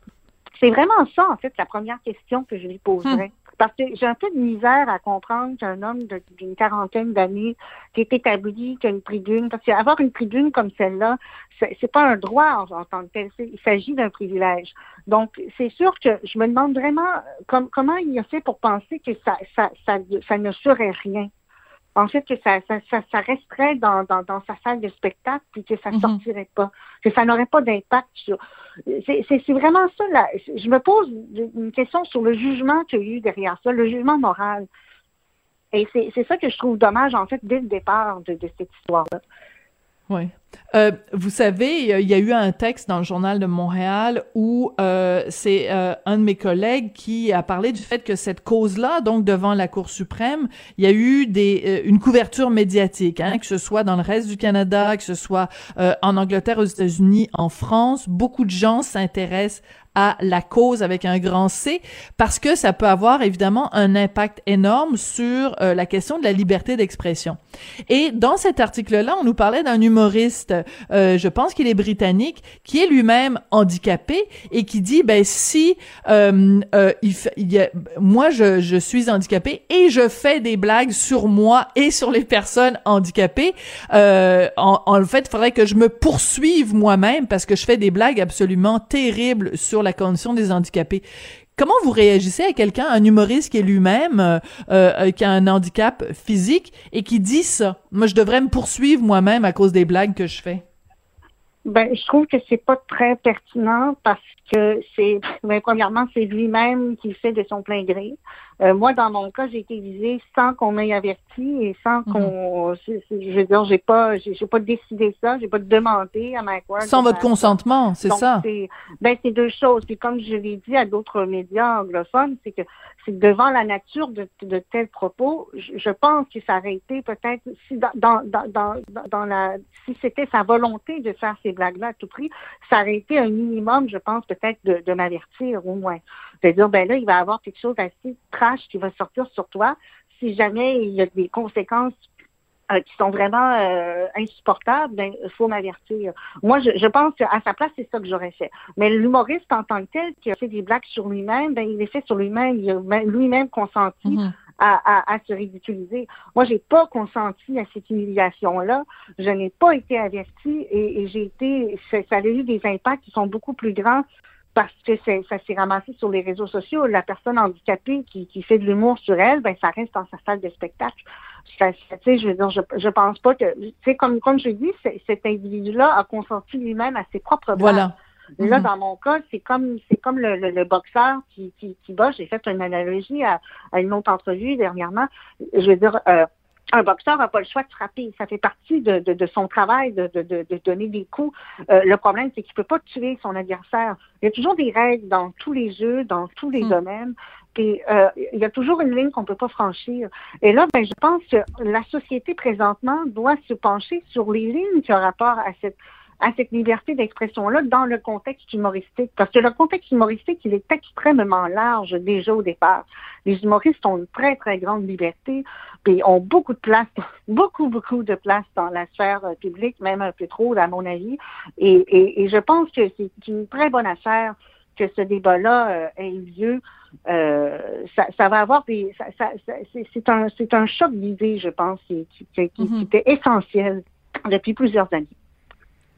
c'est vraiment ça, en fait, la première question que je lui poserais. Hmm. Parce que j'ai un peu de misère à comprendre qu'un homme d'une quarantaine d'années qui est établi, qui a une tribune, parce qu'avoir une tribune comme celle-là, c'est pas un droit en, tant que tel, il s'agit d'un privilège. Donc, c'est sûr que je me demande vraiment comment il a fait pour penser que ça, ça, ça, ça ne serait rien en fait, que ça, ça, ça, resterait dans, dans, dans, sa salle de spectacle, puis que ça ne mhm. sortirait pas, que ça n'aurait pas d'impact sur. C'est vraiment ça. Je me pose une question sur le jugement qu'il y a eu derrière ça, le jugement moral. Et c'est ça que je trouve dommage, en fait, dès le départ de, de cette histoire-là. Oui. Euh, vous savez, il y a eu un texte dans le journal de Montréal où euh, c'est euh, un de mes collègues qui a parlé du fait que cette cause-là, donc devant la Cour suprême, il y a eu des euh, une couverture médiatique, hein, que ce soit dans le reste du Canada, que ce soit euh, en Angleterre, aux États-Unis, en France, beaucoup de gens s'intéressent à la cause avec un grand C parce que ça peut avoir évidemment un impact énorme sur euh, la question de la liberté d'expression. Et dans cet article-là, on nous parlait d'un humoriste, euh, je pense qu'il est britannique, qui est lui-même handicapé et qui dit ben si euh, il, il y a, moi je, je suis handicapé et je fais des blagues sur moi et sur les personnes handicapées, en, en fait, il faudrait que je me poursuive moi-même parce que je fais des blagues absolument terribles sur la condition des handicapés. Comment vous réagissez à quelqu'un, un humoriste qui est lui-même, euh, euh, qui a un handicap physique et qui dit ça? Moi, je devrais me poursuivre moi-même à cause des blagues que je fais. Ben, je trouve que c'est pas très pertinent parce que c'est, *laughs* ben, premièrement, c'est lui-même qui le fait de son plein gré. Euh, moi, dans mon cas, j'ai été visée sans qu'on m'ait averti et sans mhm. qu'on, je veux dire, j'ai pas, j'ai pas décidé ça, j'ai pas demandé à Ward. Sans votre consentement, c'est ça. Ben, c'est deux choses. Puis comme je l'ai dit à d'autres médias anglophones, c'est que c'est devant la nature de, tels propos, je, pense que ça aurait été peut-être si dans, dans, dans, la, si c'était sa volonté de faire ces blagues-là à tout prix, ça aurait été un minimum, je pense, peut-être de, de m'avertir au moins. De dire, ben là, il va y avoir quelque chose assez trash qui va sortir sur toi si jamais il y a des conséquences euh, qui sont vraiment euh, insupportables, ben il faut m'avertir. Moi, je, je pense qu'à sa place, c'est ça que j'aurais fait. Mais l'humoriste en tant que tel, qui a fait des blagues sur lui-même, ben il est fait sur lui-même, il a lui-même consenti mm-hmm. à, à, à, se ridiculiser. Moi, j'ai pas consenti à cette humiliation-là. Je n'ai pas été avertie et, et j'ai été, ça, ça a eu des impacts qui sont beaucoup plus grands parce que ça s'est ramassé sur les réseaux sociaux. La personne handicapée qui, qui fait de l'humour sur elle, ben ça reste dans sa salle de spectacle. Ça, je veux dire, je, je pense pas que, tu sais, comme, comme je dis, cet individu-là a consenti lui-même à ses propres Voilà. Là, mm-hmm. dans mon cas, c'est comme c'est comme le, le, boxeur qui, qui, qui bat. J'ai fait une analogie à, à, une autre entrevue dernièrement. Je veux dire, euh, un boxeur n'a pas le choix de frapper. Ça fait partie de, de, de son travail de, de, donner des coups. Euh, le problème, c'est qu'il ne peut pas tuer son adversaire. Il y a toujours des règles dans tous les jeux, dans tous les hmm. domaines. Puis euh, il y a toujours une ligne qu'on ne peut pas franchir. Et là, ben, je pense que la société présentement doit se pencher sur les lignes qui ont rapport à cette à cette liberté d'expression-là dans le contexte humoristique. Parce que le contexte humoristique, il est extrêmement large déjà au départ. Les humoristes ont une très, très grande liberté, puis ont beaucoup de place, *laughs* beaucoup, beaucoup de place dans la sphère euh, publique, même un peu trop, à mon avis. Et, et je pense que c'est une très bonne affaire que ce débat-là euh, ait eu lieu, euh, ça, ça, va avoir des. Ça, ça, c'est un, un choc d'idées, je pense, qui, qui, qui, mm-hmm. qui était essentiel depuis plusieurs années.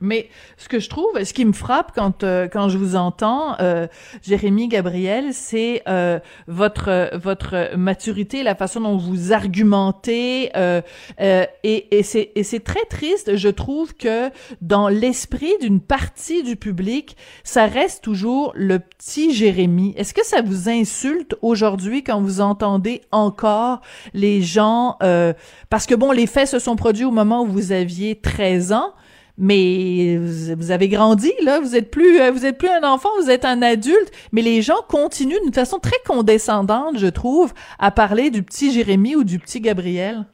Mais ce que je trouve, ce qui me frappe quand euh, quand je vous entends, euh, Jérémy Gabriel, c'est euh, votre votre maturité, la façon dont vous argumentez, euh, euh, et, et c'est et c'est très triste. Je trouve que dans l'esprit d'une partie du public, ça reste toujours le petit Jérémy. Est-ce que ça vous insulte aujourd'hui quand vous entendez encore les gens parce que bon, les faits se sont produits au moment où vous aviez 13 ans mais vous avez grandi là, vous êtes plus euh, vous êtes plus un enfant, vous êtes un adulte, mais les gens continuent d'une façon très condescendante, je trouve, à parler du petit Jérémy ou du petit Gabriel.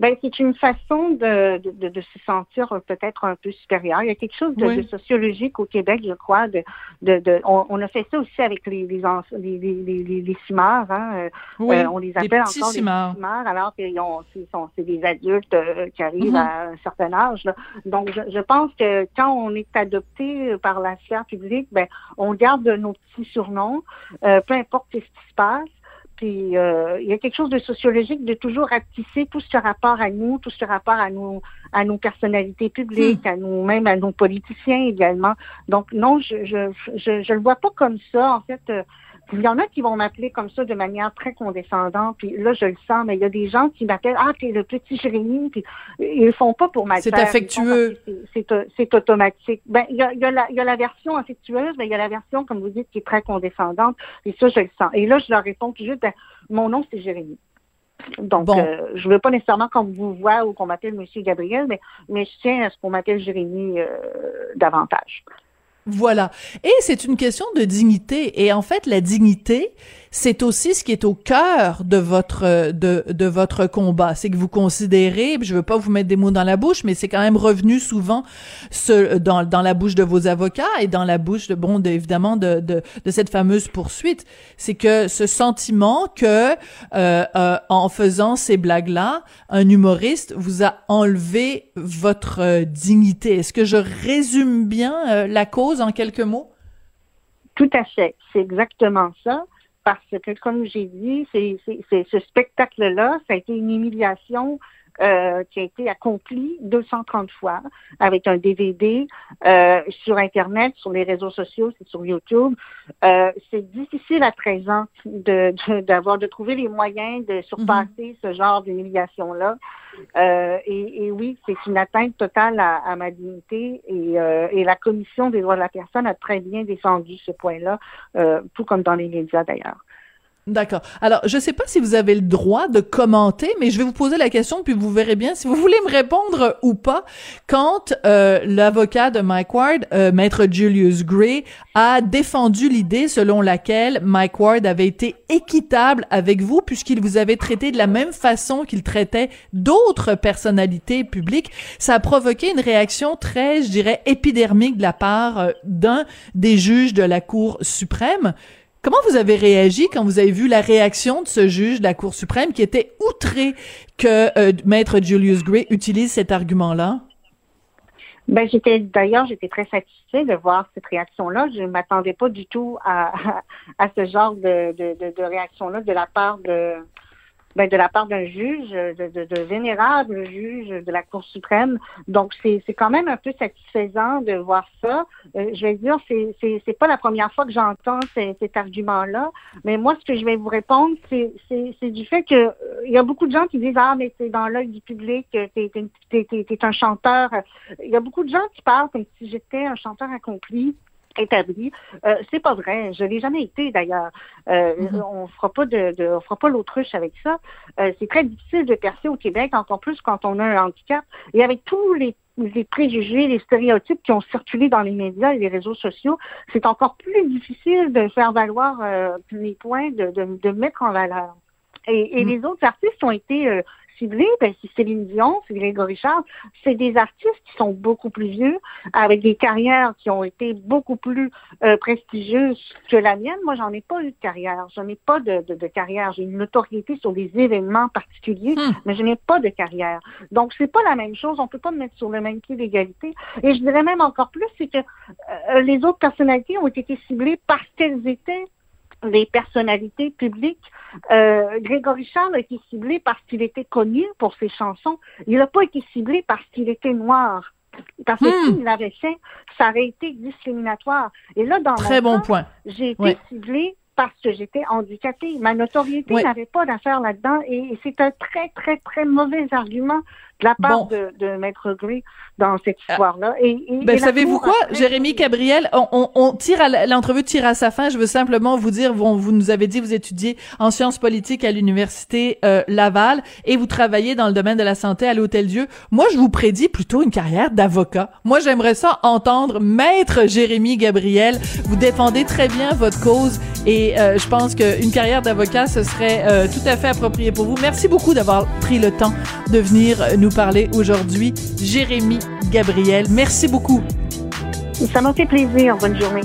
Ben, c'est une façon de, de, de, se sentir peut-être un peu supérieur. Il y a quelque chose de, sociologique au Québec, je crois. De, de, on, a fait ça aussi avec les les, les, les, les, Hein. Euh, euh, on les appelle encore des cimars, alors qu'ils c'est des adultes euh, qui arrivent mm-hmm. à un certain âge. Donc, je, je, pense que quand on est adopté par la sphère publique, ben, on garde nos petits surnoms, peu importe ce qui se passe. Puis euh, il y a quelque chose de sociologique de toujours ratisser tout ce rapport à nous, tout ce rapport à nous, à nos personnalités publiques, hmm. à nous même à nos politiciens également. Donc non, je je je, je le vois pas comme ça. En fait, euh, il y en a qui vont m'appeler comme ça de manière très condescendante, puis là, je le sens, mais il y a des gens qui m'appellent « Ah, t'es le petit Jérémy », puis ils le font pas pour m'attirer. C'est affectueux. C'est automatique. Ben, il y a, y, a la, y a la version affectueuse, mais il y a la version, comme vous dites, qui est très condescendante, et ça, je le sens. Et là, je leur réponds juste ben, Mon nom, c'est Jérémy ». Donc, euh, je ne veux pas nécessairement qu'on vous voit ou qu'on m'appelle Monsieur Gabriel, mais, mais je tiens à ce qu'on m'appelle Jérémy euh, davantage. Voilà. Et c'est une question de dignité. Et en fait, la dignité, c'est aussi ce qui est au cœur de votre de, de votre combat. C'est que vous considérez, je veux pas vous mettre des mots dans la bouche, mais c'est quand même revenu souvent ce, dans, dans la bouche de vos avocats et dans la bouche de bon évidemment de, de, de cette fameuse poursuite. C'est que ce sentiment que euh, euh, en faisant ces blagues là, un humoriste vous a enlevé votre euh, dignité. Est-ce que je résume bien euh, la cause en quelques mots? Tout à fait. C'est exactement ça parce que, comme j'ai dit, c'est, ce spectacle-là, ça a été une humiliation euh, qui a été accomplie 230 fois avec un DVD euh, sur Internet, sur les réseaux sociaux, c'est sur YouTube. Euh, c'est difficile à présent de, d'avoir de, trouver les moyens de surpasser mm-hmm. ce genre d'humiliation-là. Euh, et, et, oui, c'est une atteinte totale à, à ma dignité et, euh, et, la Commission des droits de la personne a très bien défendu ce point-là, euh, tout comme dans les médias d'ailleurs. D'accord. Alors, je ne sais pas si vous avez le droit de commenter, mais je vais vous poser la question, puis vous verrez bien si vous voulez me répondre ou pas. Quand euh, l'avocat de Mike Ward, euh, maître Julius Gray, a défendu l'idée selon laquelle Mike Ward avait été équitable avec vous, puisqu'il vous avait traité de la même façon qu'il traitait d'autres personnalités publiques, ça a provoqué une réaction très, je dirais, épidermique de la part euh, d'un des juges de la Cour suprême. Comment vous avez réagi quand vous avez vu la réaction de ce juge de la Cour suprême qui était outré que euh, maître Julius Gray utilise cet argument-là? Ben, j'étais d'ailleurs, j'étais très satisfaite de voir cette réaction-là. Je ne m'attendais pas du tout à, à, ce genre de, de, réaction-là de la part de, ben, de la part d'un juge, de, de, de, vénérable juge de la Cour suprême. Donc, c'est quand même un peu satisfaisant de voir ça. Euh, je vais dire, c'est pas la première fois que j'entends cet argument-là, mais moi, ce que je vais vous répondre, c'est du fait que euh, il y a beaucoup de gens qui disent ah mais c'est dans l'œil du public, t'es es, un chanteur. Il y a beaucoup de gens qui parlent comme si j'étais un chanteur accompli établi. Euh, c'est pas vrai. Je l'ai jamais été d'ailleurs. Euh, mm-hmm. On fera pas de, de, on fera pas l'autruche avec ça. Euh, c'est très difficile de percer au Québec, encore plus quand on a un handicap. Et avec tous les les préjugés, les stéréotypes qui ont circulé dans les médias et les réseaux sociaux, c'est encore plus difficile de faire valoir euh, les points, de, de, de mettre en valeur. Et, et mm. les autres artistes ont été euh, ciblés, ben, c'est Céline Dion, c'est Grégory Charles, c'est des artistes qui sont beaucoup plus vieux, avec des carrières qui ont été beaucoup plus euh, prestigieuses que la mienne. Moi, j'en ai pas eu de carrière. Je n'ai pas de, de, de carrière. J'ai une notoriété sur des événements particuliers, hmm. mais je n'ai pas de carrière. Donc, c'est pas la même chose. On peut pas me mettre sur le même pied d'égalité. Et je dirais même encore plus, c'est que euh, les autres personnalités ont été ciblées parce qu'elles étaient des personnalités publiques. Euh, Grégory Charles a été ciblé parce qu'il était connu pour ses chansons. Il n'a pas été ciblé parce qu'il était noir. Parce que hmm. s'il l'avait fait, ça aurait été discriminatoire. Et là, dans Très mon bon point. j'ai été ciblé parce que j'étais handicapée. Ma notoriété n'avait pas d'affaire là-dedans et c'est un très, très, très mauvais argument de la part de, de Maître Gray dans cette ah. histoire-là. Et, et, ben, savez-vous quoi, Jérémy Gabriel, on, on, on tire à l'entrevue tire à sa fin. Je veux simplement vous dire, vous, vous nous avez dit, vous étudiez en sciences politiques à l'université euh, Laval et vous travaillez dans le domaine de la santé à l'Hôtel Dieu. Moi, je vous prédis plutôt une carrière d'avocat. Moi, j'aimerais ça entendre Maître Jérémy Gabriel. Vous défendez très bien votre cause et euh, je pense qu'une carrière d'avocat, ce serait euh, tout à fait approprié pour vous. Merci beaucoup d'avoir pris le temps de venir nous parler aujourd'hui. Jérémy Gabriel, merci beaucoup. Ça m'a fait plaisir. Bonne journée.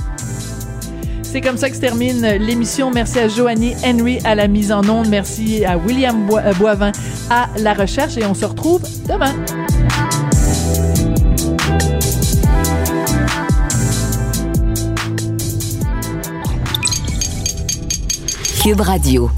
C'est comme ça que se termine l'émission. Merci à Joanny Henry à la mise en onde. Merci à William euh, Boivin à la recherche et on se retrouve demain. Cube Radio.